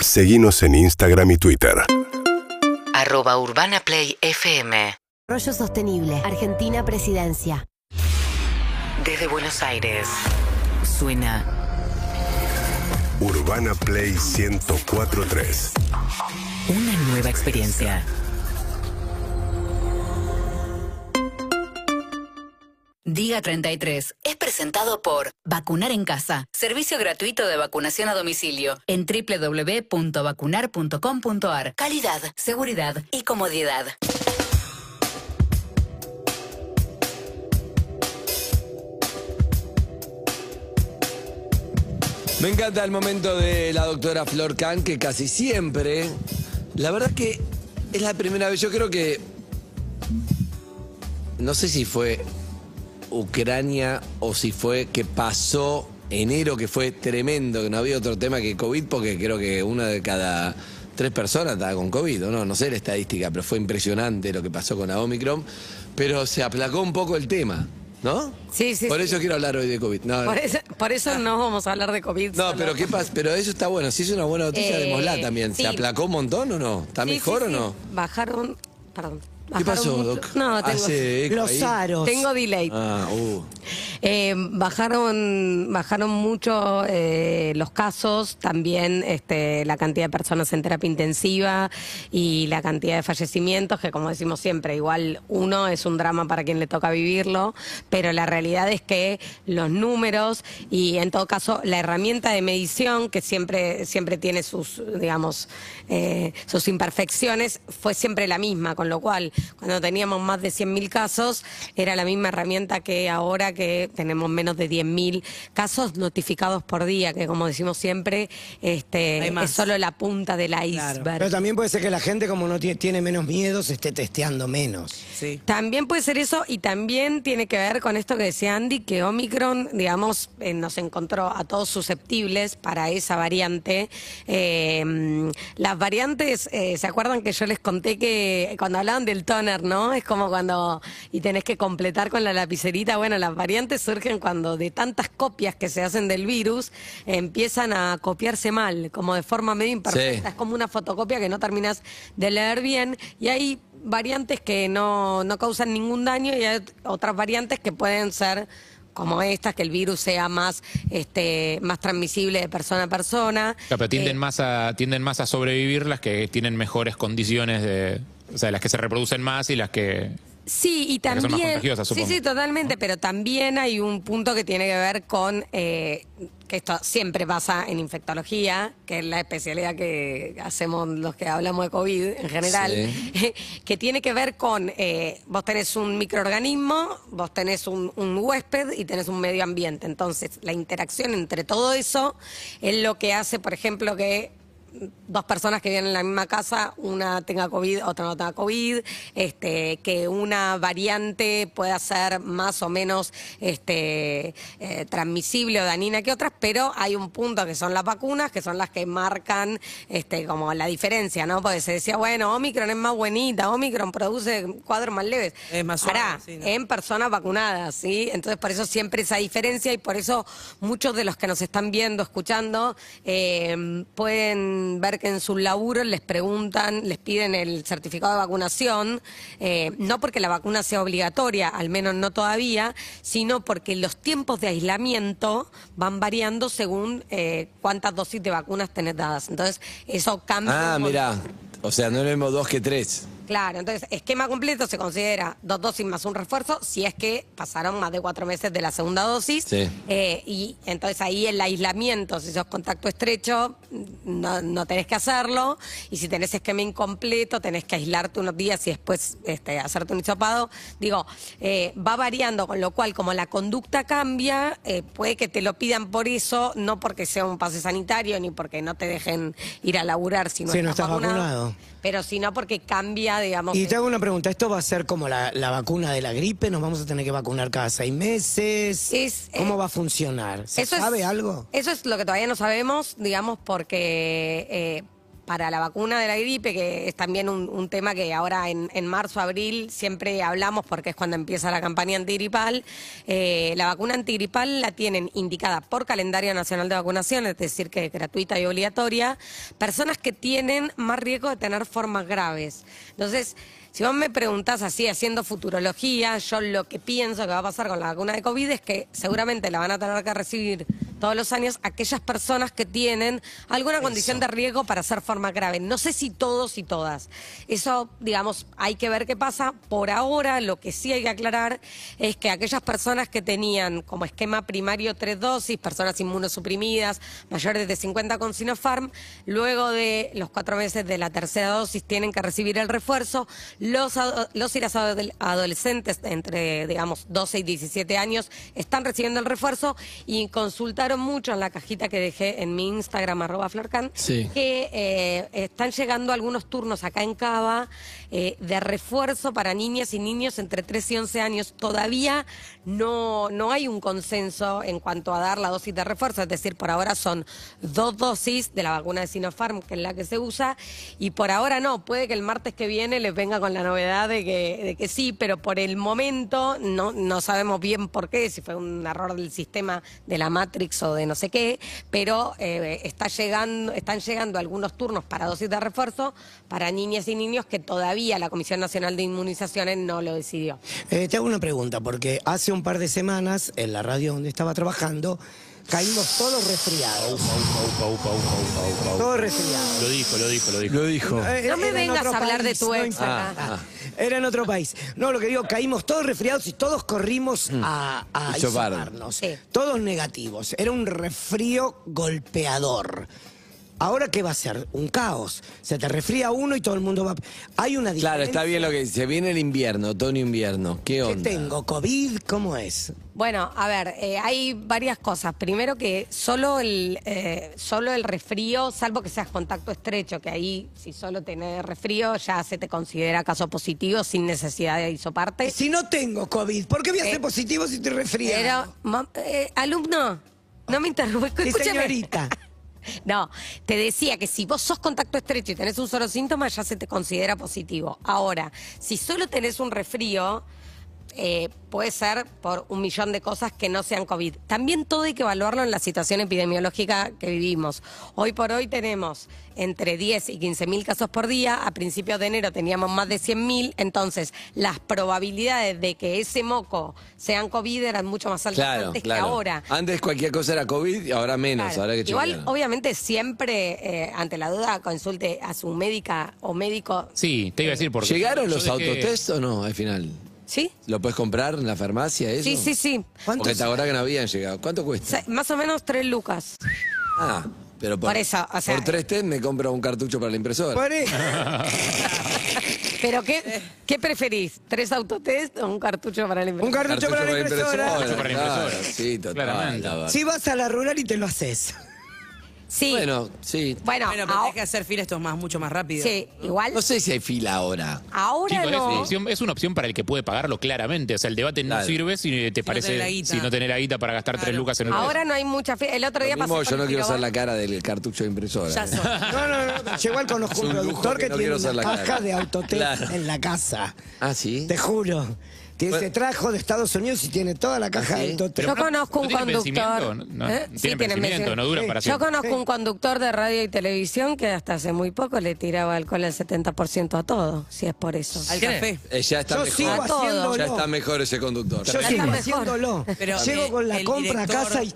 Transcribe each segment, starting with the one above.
Seguimos en Instagram y Twitter. Arroba Urbana Play FM. Rollo Sostenible, Argentina Presidencia. Desde Buenos Aires. Suena Urbana Play 1043. una nueva experiencia. Diga 33 es presentado por Vacunar en Casa, servicio gratuito de vacunación a domicilio en www.vacunar.com.ar. Calidad, seguridad y comodidad. Me encanta el momento de la doctora Flor Kahn, que casi siempre, la verdad que es la primera vez, yo creo que, no sé si fue Ucrania o si fue que pasó enero, que fue tremendo, que no había otro tema que COVID, porque creo que una de cada tres personas estaba con COVID, ¿o no? No sé la estadística, pero fue impresionante lo que pasó con la Omicron, pero se aplacó un poco el tema, ¿no? Sí, sí, Por sí. eso quiero hablar hoy de COVID. No, Por eso, por eso no vamos a hablar de COVID. no, solo. pero ¿qué pasa? Pero eso está bueno. Si es una buena noticia, Eh, démosla también. ¿Se aplacó un montón o no? ¿Está Sí, mejor o no? Bajaron. Perdón. ¿Qué bajaron pasó, mucho- Doc? No, tengo, Hace eco Los ahí. aros. tengo delay. Ah, uh. Eh, bajaron, bajaron mucho eh, los casos, también este, la cantidad de personas en terapia intensiva y la cantidad de fallecimientos, que como decimos siempre, igual uno es un drama para quien le toca vivirlo, pero la realidad es que los números y en todo caso la herramienta de medición, que siempre, siempre tiene sus, digamos, eh, sus imperfecciones, fue siempre la misma, con lo cual cuando teníamos más de 100.000 casos, era la misma herramienta que ahora que tenemos menos de 10.000 casos notificados por día, que como decimos siempre, este, es solo la punta del iceberg. Pero también puede ser que la gente, como no tie- tiene menos miedo, se esté testeando menos. Sí. También puede ser eso y también tiene que ver con esto que decía Andy, que Omicron, digamos, eh, nos encontró a todos susceptibles para esa variante. Eh, las variantes, eh, ¿se acuerdan que yo les conté que cuando hablaban del toner, ¿no? Es como cuando, y tenés que completar con la lapicerita, bueno, las variantes surgen cuando de tantas copias que se hacen del virus, empiezan a copiarse mal, como de forma medio imperfecta. Sí. Es como una fotocopia que no terminas de leer bien y hay variantes que no, no causan ningún daño y hay otras variantes que pueden ser como estas, que el virus sea más, este, más transmisible de persona a persona. Claro, pero tienden, Eh, más a, tienden más a sobrevivir las que tienen mejores condiciones de. O sea, las que se reproducen más y las que. Sí, y Porque son más también. sí, sí, totalmente, pero también hay un punto que tiene que ver con eh, que esto siempre pasa en infectología, que es la especialidad que hacemos los que hablamos de COVID en general, que tiene que ver con eh, vos tenés un microorganismo, vos tenés un, un huésped y tenés un medio ambiente. Entonces, la interacción entre todo eso es lo que hace, por ejemplo, que dos personas que viven en la misma casa, una tenga COVID, otra no tenga COVID, este, que una variante pueda ser más o menos este, eh, transmisible o dañina que otras, pero hay un punto que son las vacunas, que son las que marcan este, como la diferencia, ¿no? Porque se decía, bueno, Omicron es más buenita, Omicron produce cuadros más leves. Es más suave, sí, ¿no? en personas vacunadas, ¿sí? Entonces, por eso siempre esa diferencia y por eso muchos de los que nos están viendo, escuchando, eh, pueden ver que en sus laburos les preguntan, les piden el certificado de vacunación, eh, no porque la vacuna sea obligatoria, al menos no todavía, sino porque los tiempos de aislamiento van variando según eh, cuántas dosis de vacunas tenés dadas. Entonces, eso cambia. Ah, mirá. O sea, no es lo mismo dos que tres. Claro, entonces esquema completo se considera dos dosis más un refuerzo si es que pasaron más de cuatro meses de la segunda dosis. Sí. Eh, y entonces ahí el aislamiento, si sos contacto estrecho, no, no tenés que hacerlo. Y si tenés esquema incompleto, tenés que aislarte unos días y después este, hacerte un hisopado. Digo, eh, va variando, con lo cual como la conducta cambia, eh, puede que te lo pidan por eso, no porque sea un pase sanitario ni porque no te dejen ir a laburar si no, Si no estás vacunado. Pero sino porque cambia, digamos. Y te hago una pregunta, ¿esto va a ser como la, la vacuna de la gripe? ¿Nos vamos a tener que vacunar cada seis meses? Es, ¿Cómo eh, va a funcionar? ¿Se eso es- sabe algo? Eso es lo que todavía no sabemos, digamos, porque eh, para la vacuna de la gripe, que es también un, un tema que ahora en, en marzo, abril siempre hablamos porque es cuando empieza la campaña antigripal, eh, la vacuna antigripal la tienen indicada por calendario nacional de vacunación, es decir, que es gratuita y obligatoria, personas que tienen más riesgo de tener formas graves. Entonces, si vos me preguntás así, haciendo futurología, yo lo que pienso que va a pasar con la vacuna de COVID es que seguramente la van a tener que recibir todos los años aquellas personas que tienen alguna condición de riesgo para hacer forma grave. No sé si todos y todas. Eso, digamos, hay que ver qué pasa. Por ahora, lo que sí hay que aclarar es que aquellas personas que tenían como esquema primario tres dosis, personas inmunosuprimidas, mayores de 50 con Sinopharm, luego de los cuatro meses de la tercera dosis tienen que recibir el refuerzo. Los, los y las adol- adolescentes entre, digamos, 12 y 17 años están recibiendo el refuerzo y mucho en la cajita que dejé en mi Instagram, arroba florcan, Sí. que eh, están llegando algunos turnos acá en Cava eh, de refuerzo para niñas y niños entre 3 y 11 años. Todavía no, no hay un consenso en cuanto a dar la dosis de refuerzo, es decir, por ahora son dos dosis de la vacuna de Sinopharm, que es la que se usa, y por ahora no. Puede que el martes que viene les venga con la novedad de que, de que sí, pero por el momento no, no sabemos bien por qué, si fue un error del sistema de la Matrix de no sé qué, pero eh, está llegando, están llegando algunos turnos para dosis de refuerzo para niñas y niños que todavía la Comisión Nacional de Inmunizaciones no lo decidió. Eh, te hago una pregunta, porque hace un par de semanas, en la radio donde estaba trabajando, caímos todos resfriados. Todos resfriados. Lo dijo, lo dijo, lo dijo. Lo dijo. No me vengas a hablar de tu ex acá. Ah, Era en otro país. No, lo que digo, caímos todos resfriados y todos corrimos a, a. Sí. Todos negativos. Era un resfrío golpeador. Ahora, ¿qué va a ser? Un caos. Se te resfría uno y todo el mundo va... Hay una diferencia. Claro, está bien lo que dice. Viene el invierno, otoño-invierno. ¿Qué ¿Qué onda? tengo? ¿COVID? ¿Cómo es? Bueno, a ver, eh, hay varias cosas. Primero que solo el, eh, solo el resfrío, salvo que seas contacto estrecho, que ahí si solo tenés resfrío ya se te considera caso positivo sin necesidad de isoparte. Si no tengo COVID, ¿por qué voy a ser Eh, positivo si te resfriado? Pero, ma- eh, alumno, no me interrumpa. Sí, escúchame. señorita. No, te decía que si vos sos contacto estrecho y tenés un solo síntoma, ya se te considera positivo. Ahora, si solo tenés un resfrío, eh, puede ser por un millón de cosas que no sean COVID. También todo hay que evaluarlo en la situación epidemiológica que vivimos. Hoy por hoy tenemos entre 10 y 15 mil casos por día. A principios de enero teníamos más de 100 mil. Entonces, las probabilidades de que ese moco sean COVID eran mucho más altas Claro, antes claro. que ahora. Antes cualquier cosa era COVID y ahora menos. Claro. Ahora hay que Igual, obviamente, siempre, eh, ante la duda, consulte a su médica o médico. Sí, te iba a decir porque. ¿Llegaron yo los dejé- autotest o no al final? ¿Sí? ¿Lo puedes comprar en la farmacia eso? Sí, sí, sí. Porque te acordás que no habían llegado. ¿Cuánto cuesta? Se- Más o menos tres lucas. Ah, pero por, Por eso, o sea- por tres test me compro un cartucho para la impresora. ¿Pero qué, qué preferís? ¿Tres autotest o un cartucho para el Un cartucho para la impresora. Cartucho para la impresora. Claro, sí, total. Claramente. la verdad. Si vas a la rural y te lo haces. Sí. Bueno, sí. Bueno, Bueno, pero ahora- tenés que hacer fila esto es más, mucho más rápido. sí, igual. No sé si hay fila ahora. Ahora Chicos, es, una no. opción, es una opción para el que puede pagarlo claramente. O sea, el debate no Claro. sirve si te parece. tenés la guita. si no tenés la guita para gastar tres Claro. lucas en el Ahora no hay mucha fe. El otro Lo día mismo, pasé yo no quiero usar la cara del cartucho de impresora. Ya ¿eh? sos. No, no, no. Yo igual conozco Es un un lujo productor que que, no tiene quiero usar una la caja cara. de autotest Claro. en la casa. Ah, sí. Te juro. Que se trajo de Estados Unidos y tiene toda la caja ¿Ah, sí? de. Yo conozco ¿no un conductor. ¿Eh? Yo conozco un conductor de radio y televisión que hasta hace muy poco le tiraba alcohol al 70% a todo, si es por eso. Al café. Eh, ya está Yo mejor. sigo haciéndolo. Ya está mejor ese conductor. Yo Ya sigo haciéndolo. Pero, Llego con la el compra a casa y...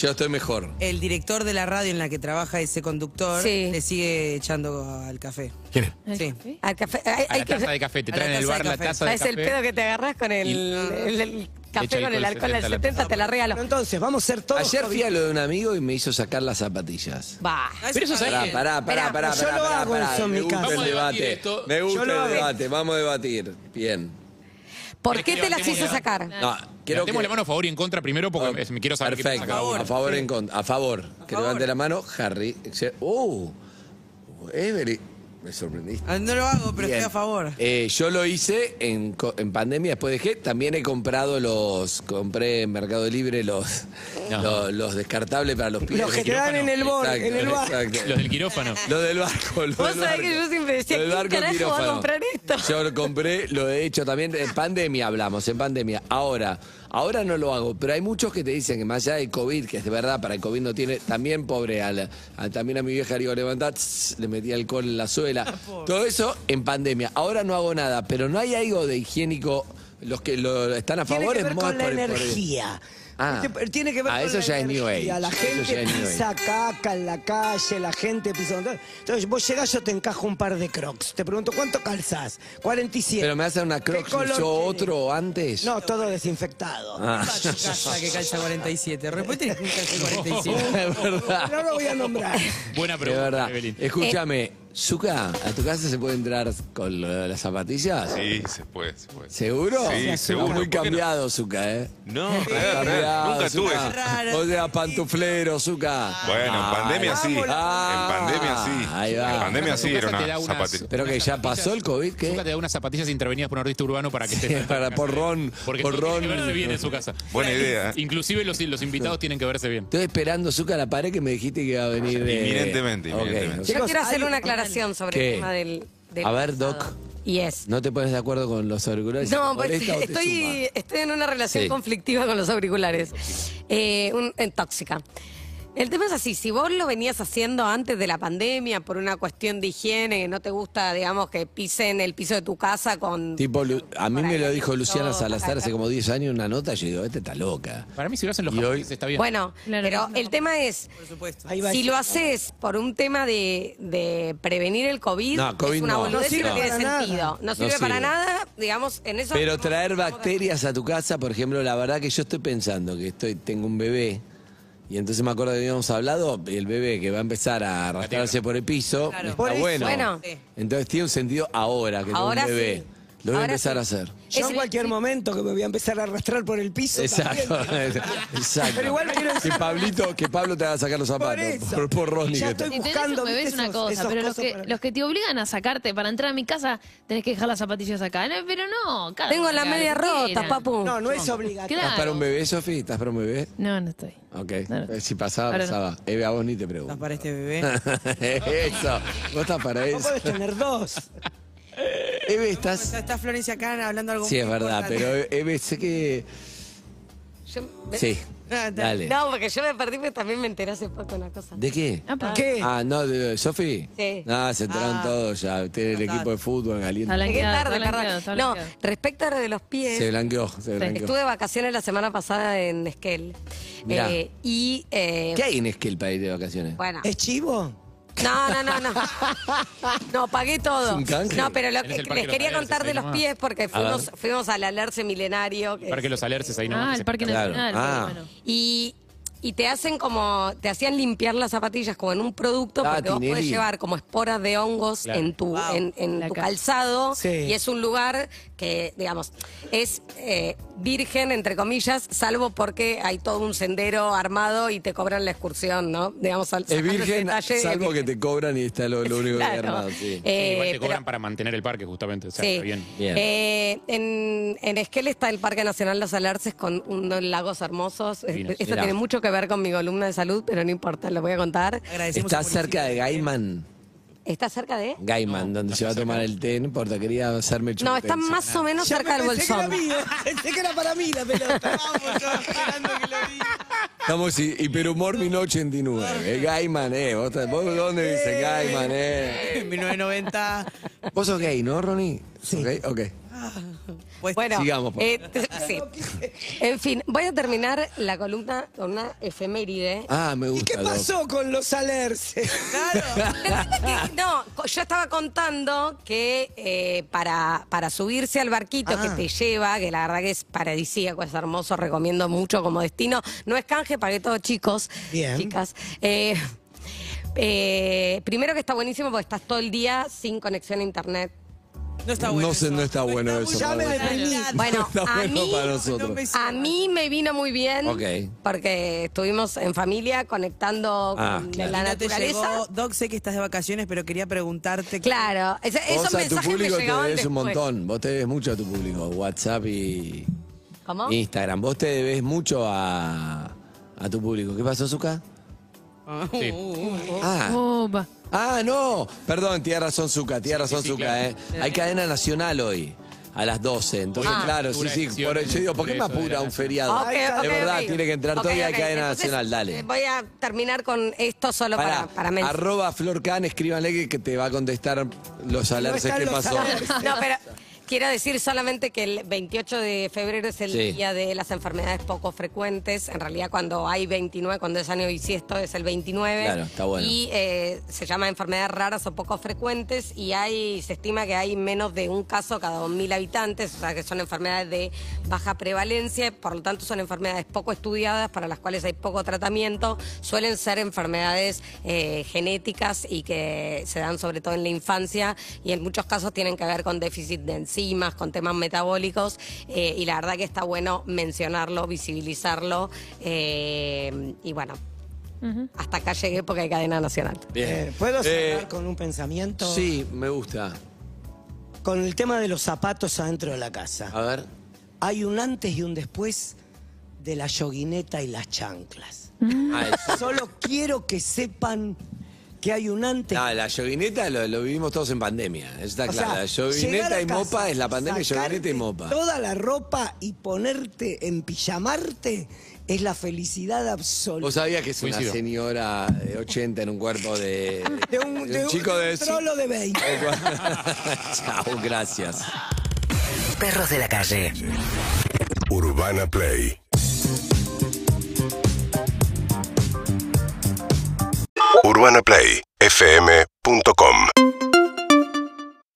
Yo estoy mejor. El director de la radio en la que trabaja ese conductor Sí. le sigue echando al café. ¿Quién es? Sí. Al café. Hay, A hay la que taza de café, te A la traen en el taza de bar la café. taza de ¿Sabes el pedo que te agarras con el, Y- el- el café con el alcohol al 70 la 70? Te la regalo. Pero entonces, vamos a ser todos... Ayer fui a lo de un amigo y me hizo sacar las zapatillas. Va. Pero eso está sabés bien. Pará, pará, Esperá, pará, pará, yo pará, lo pará, hago pará. eso en Me gusta casa. el Vamos a debatir debate. esto. Me gusta lo el hago. debate. Vamos a debatir. Bien. ¿Por ¿Querés qué te las hizo sacar? No, quiero que... la mano a favor y en contra primero porque me quiero saber qué Perfecto. piensa cada uno. A favor, en contra. A favor. Que favor. levante la mano, Harry. Uh, Every. Me sorprendiste. Ah, No lo hago, pero Bien. estoy a favor. Eh, yo lo hice en, co- en pandemia, después dejé. También he comprado los. Compré en Mercado Libre los, Lo- los descartables para los pibes. Los que te dan en el bor, en el bar. exacto. Los del quirófano. Lo del barco, lo Vos del sabés barco. que yo siempre decía, Lo del ¿quién barco carajo va a quirófano. comprar esto? Yo lo compré, lo he hecho también en pandemia, hablamos, en pandemia. Ahora, ahora no lo hago, pero hay muchos que te dicen que más allá del COVID, que es de verdad, para el COVID no tiene, también pobre, a la- a- también a mi vieja le digo, levantá, tss, le metí alcohol en la suela. Todo eso en pandemia. Ahora no hago nada, pero no hay algo de higiénico, los que lo, están a Tiene favor que es ver más con la por el- por el- energía. Ah. Este- Tiene que ver Ah, con eso la ya es New energía. Age. La gente pisa caca en la calle, la gente pisa... Entonces vos llegás, yo te encajo un par de crocs. Te pregunto, ¿cuánto calzás? 47. Pero me hacen una ¿Qué crocs, color ¿usó tiene? otro antes? No, todo desinfectado. Ah. Casa que calza 47. Después tenés que calza 47. es verdad. No lo voy a nombrar. Buena pregunta, verdad. Evelyn. Escúchame, Zuka, ¿a tu casa se puede entrar con lo de las zapatillas? Sí, se puede, se puede. ¿Seguro? Sí, seguro. muy ¿Por qué no? cambiado, Zuka, ¿eh? No, real, real. Cambiado, Nunca tuve Zuka. eso. Raro. O sea, pantuflero, Zuka. Bueno, en Ah, pandemia sí. Ah, en pandemia sí. ahí va. En pandemia sí era te da una unas- zapatilla. Pero que ya pasó el COVID, Zucca te ¿qué? da unas zapatillas intervenidas por un artista urbano para que estés Para por Ron, Porque por Ron. tiene que verse bien en su casa. Buena idea. ¿eh? Inclusive los, los invitados tienen que verse bien. Estoy esperando, Zuka, la pared que me dijiste que iba a venir. Inminentemente, inminentemente. Yo quiero hacer una aclaración sobre ¿Qué? el tema del, del A ver, pasado. Doc. Y es. ¿No te pones de acuerdo con los auriculares? No, ¿Te pues, estoy, en una relación Sí. conflictiva con los auriculares. Eh, un- en tóxica. El tema es así, si vos lo venías haciendo antes de la pandemia por una cuestión de higiene, que no te gusta, digamos, que pisen el piso de tu casa con... Tipo, Lu- a mí me lo dijo Luciana Salazar hace como 10 años una nota, yo digo, este está loca. Para mí, si lo hacen los Y hoy- japoneses, está bien. Bueno, Claro, pero no. el tema es, Por supuesto. Ahí va si eso. lo haces por un tema de, de prevenir el COVID, No, COVID es una no. boludez No y no sirve tiene para nada. sentido. No No sirve para sirve. nada, digamos, en eso... Pero traer bacterias a tu casa, por ejemplo, la verdad que yo estoy pensando que estoy, tengo un bebé. Y entonces me acuerdo que habíamos hablado, y el bebé que va a empezar a arrastrarse por el piso, Claro. está Por eso. bueno. Bueno. Sí. Entonces tiene un sentido ahora que tengo Ahora un bebé. sí. Lo voy a empezar sí. a hacer. Yo en cualquier momento que me voy a empezar a arrastrar por el piso. Exacto, también. exacto. Pero igual quiero decir- que Pablito, que Pablo te haga sacar los zapatos. Por eso. Por, por Ronnie. Ya que estoy te- Si tenés buscando, un bebé ¿viste? es una esos- cosa, esos pero los que, para- los que te obligan a sacarte para entrar a mi casa, tenés que dejar las zapatillas acá. No, pero no, cada Tengo uno la que haga media lo que rota, quiera. papu. No, no es obligatorio. Claro. ¿Estás para un bebé, Sofi? ¿Estás para un bebé? No, no estoy. Ok. No, no. Eh, Si pasaba, Ahora no. pasaba. Eve, a vos ni te ¿Estás pregunto. para este bebé? eso. Vos estás para No eso. podés tener dos. Eve, Está, estás... está Florencia acá hablando algo Sí, es verdad, importante. pero Eve, sé que... Yo- Sí. Ah. Dale. No, porque yo me perdí, pero también me enteré hace poco una cosa. ¿De qué? Ah, pa. ¿Qué? Ah, no, de ¿Sofi? Sí. No, se enteraron Ah. todos ya. Tiene el equipo de fútbol, Galindo. Llegué tarde, No, respecto a lo de los pies, Se blanqueó, se blanqueó. estuve de vacaciones la semana pasada en Esquel. Mirá. Eh, y. eh, ¿Qué hay en Esquel para ir de vacaciones? Bueno. ¿Es chivo? No, no, no, no. No, pagué todo. ¿Es? No, pero lo que les quería Alerces contar de los nomás. pies porque fuimos, fuimos al alerce milenario. que Parque Los Alerces ahí nomás. Ah, que el se- Parque Claro. Nacional. Ah. bueno. Y, y te hacen como, te hacían limpiar las zapatillas como en un producto Ah, porque vos podés llevar como esporas de hongos Claro. en tu, Wow. en, tu ca- calzado Sí. y es un lugar que, digamos, es eh, virgen, entre comillas, salvo porque hay todo un sendero armado y te cobran la excursión, ¿no? Digamos, al- Es virgen, detalle, es salvo que te cobran y está lo, lo único que hay armado. Sí. Eh, Igual te pero- cobran para mantener el parque, justamente. O sea, Sí. está bien. Bien. Eh, en, en Esquel está el Parque Nacional Los Alerces con unos lagos hermosos. Esto Mirá. tiene mucho que ver con mi columna de salud, pero no importa, lo voy a contar. Agradecemos Está al cerca de municipio. Gaiman. ¿Está cerca de? Gaiman, donde se va a tomar el té, no importa, quería hacerme el No, está chupetense. más o menos Ya cerca me del pensé que era. Pensé que era para mí la pelota. Vamos, yo esperando que lo diga. Estamos hi- Hiperhumor 1989. Eh, Gaiman, eh. ¿Vos, te- vos dónde dice Gaiman, eh? En 1990. Vos sos gay, ¿no, Ronnie? Sí. Ok, ok. Pues, Bueno, Sigamos, por eh, sí. En fin, voy a terminar la columna con una efeméride. Ah, me ¿Y gusta. qué Doc. pasó con los alerces? claro. Que- No, yo estaba contando que eh, para, para subirse al barquito Ah. que te lleva, que la verdad que es paradisíaco, es hermoso, recomiendo mucho como destino. No es canje, pagué todo chicos, Bien. chicas. Eh, eh, primero que está buenísimo porque estás todo el día sin conexión a internet. No está bueno. No sé, no está bueno eso. Ya me. Bueno, a mí, para No nosotros. me a mí me vino muy bien porque estuvimos en familia conectando Ah, con claro. la te naturaleza. llegó- Doc, sé que estás de vacaciones, pero quería preguntarte. Claro, esos Vos a tu mensajes me público te llegaban debes un montón. Vos te debes mucho a tu público. WhatsApp y ¿Cómo? Instagram. Vos te debes mucho a, a tu público. ¿Qué pasó, Zuka? Sí. Ah, Opa. ah, no. Perdón, tiene razón, Zuka, tiene razón, claro. eh. Hay cadena nacional hoy. A las 12. Entonces, Hoy claro, sí, sí. Por, yo digo, ¿por qué me eso de apura la un feriado? Ok, ok, de verdad, ok. tiene que entrar Ok, todo y hay ok. cadena Entonces, nacional, dale. eh, Voy a terminar con esto solo para, para mencionar. arroba Flor Can, escríbanle que, que te va a contestar los alerces que los pasó. alerces. No, pero quiero decir solamente que el 28 de febrero es el Sí. día de las enfermedades poco frecuentes. En realidad, cuando hay 29, cuando es año bisiesto, es el 29. Claro, está bueno. Y eh, se llama enfermedades raras o poco frecuentes. Y hay, se estima que hay menos de un caso cada 2.000 habitantes. O sea, que son enfermedades de baja prevalencia. Por lo tanto, son enfermedades poco estudiadas, para las cuales hay poco tratamiento. Suelen ser enfermedades eh, genéticas y que se dan sobre todo en la infancia. Y en muchos casos tienen que ver con déficit de enzimas, con temas metabólicos. eh, y la verdad que está bueno mencionarlo, visibilizarlo. eh, y bueno. Hasta acá llegué porque hay cadena nacional. Bien. Eh, ¿Puedo cerrar Eh, con un pensamiento? Sí, me gusta. Con el tema de los zapatos adentro de la casa. A ver. Hay un antes y un después de la yoguineta y las chanclas. Ah, eso. Solo quiero que sepan que hay un antes. No, la yoguineta lo, lo vivimos todos en pandemia. Eso está O claro. sea, la llegar yoguineta a y casa, mopa es la pandemia, yoguineta y sacarte mopa. Toda la ropa y ponerte en pijamarte es la felicidad absoluta. Vos sabías que es una Coincido. señora de 80 en un cuerpo de. de un, de un- chico de. un trolo de 20. Chao, gracias. Perros de la calle. Urbana Play. UrbanaPlayFM.com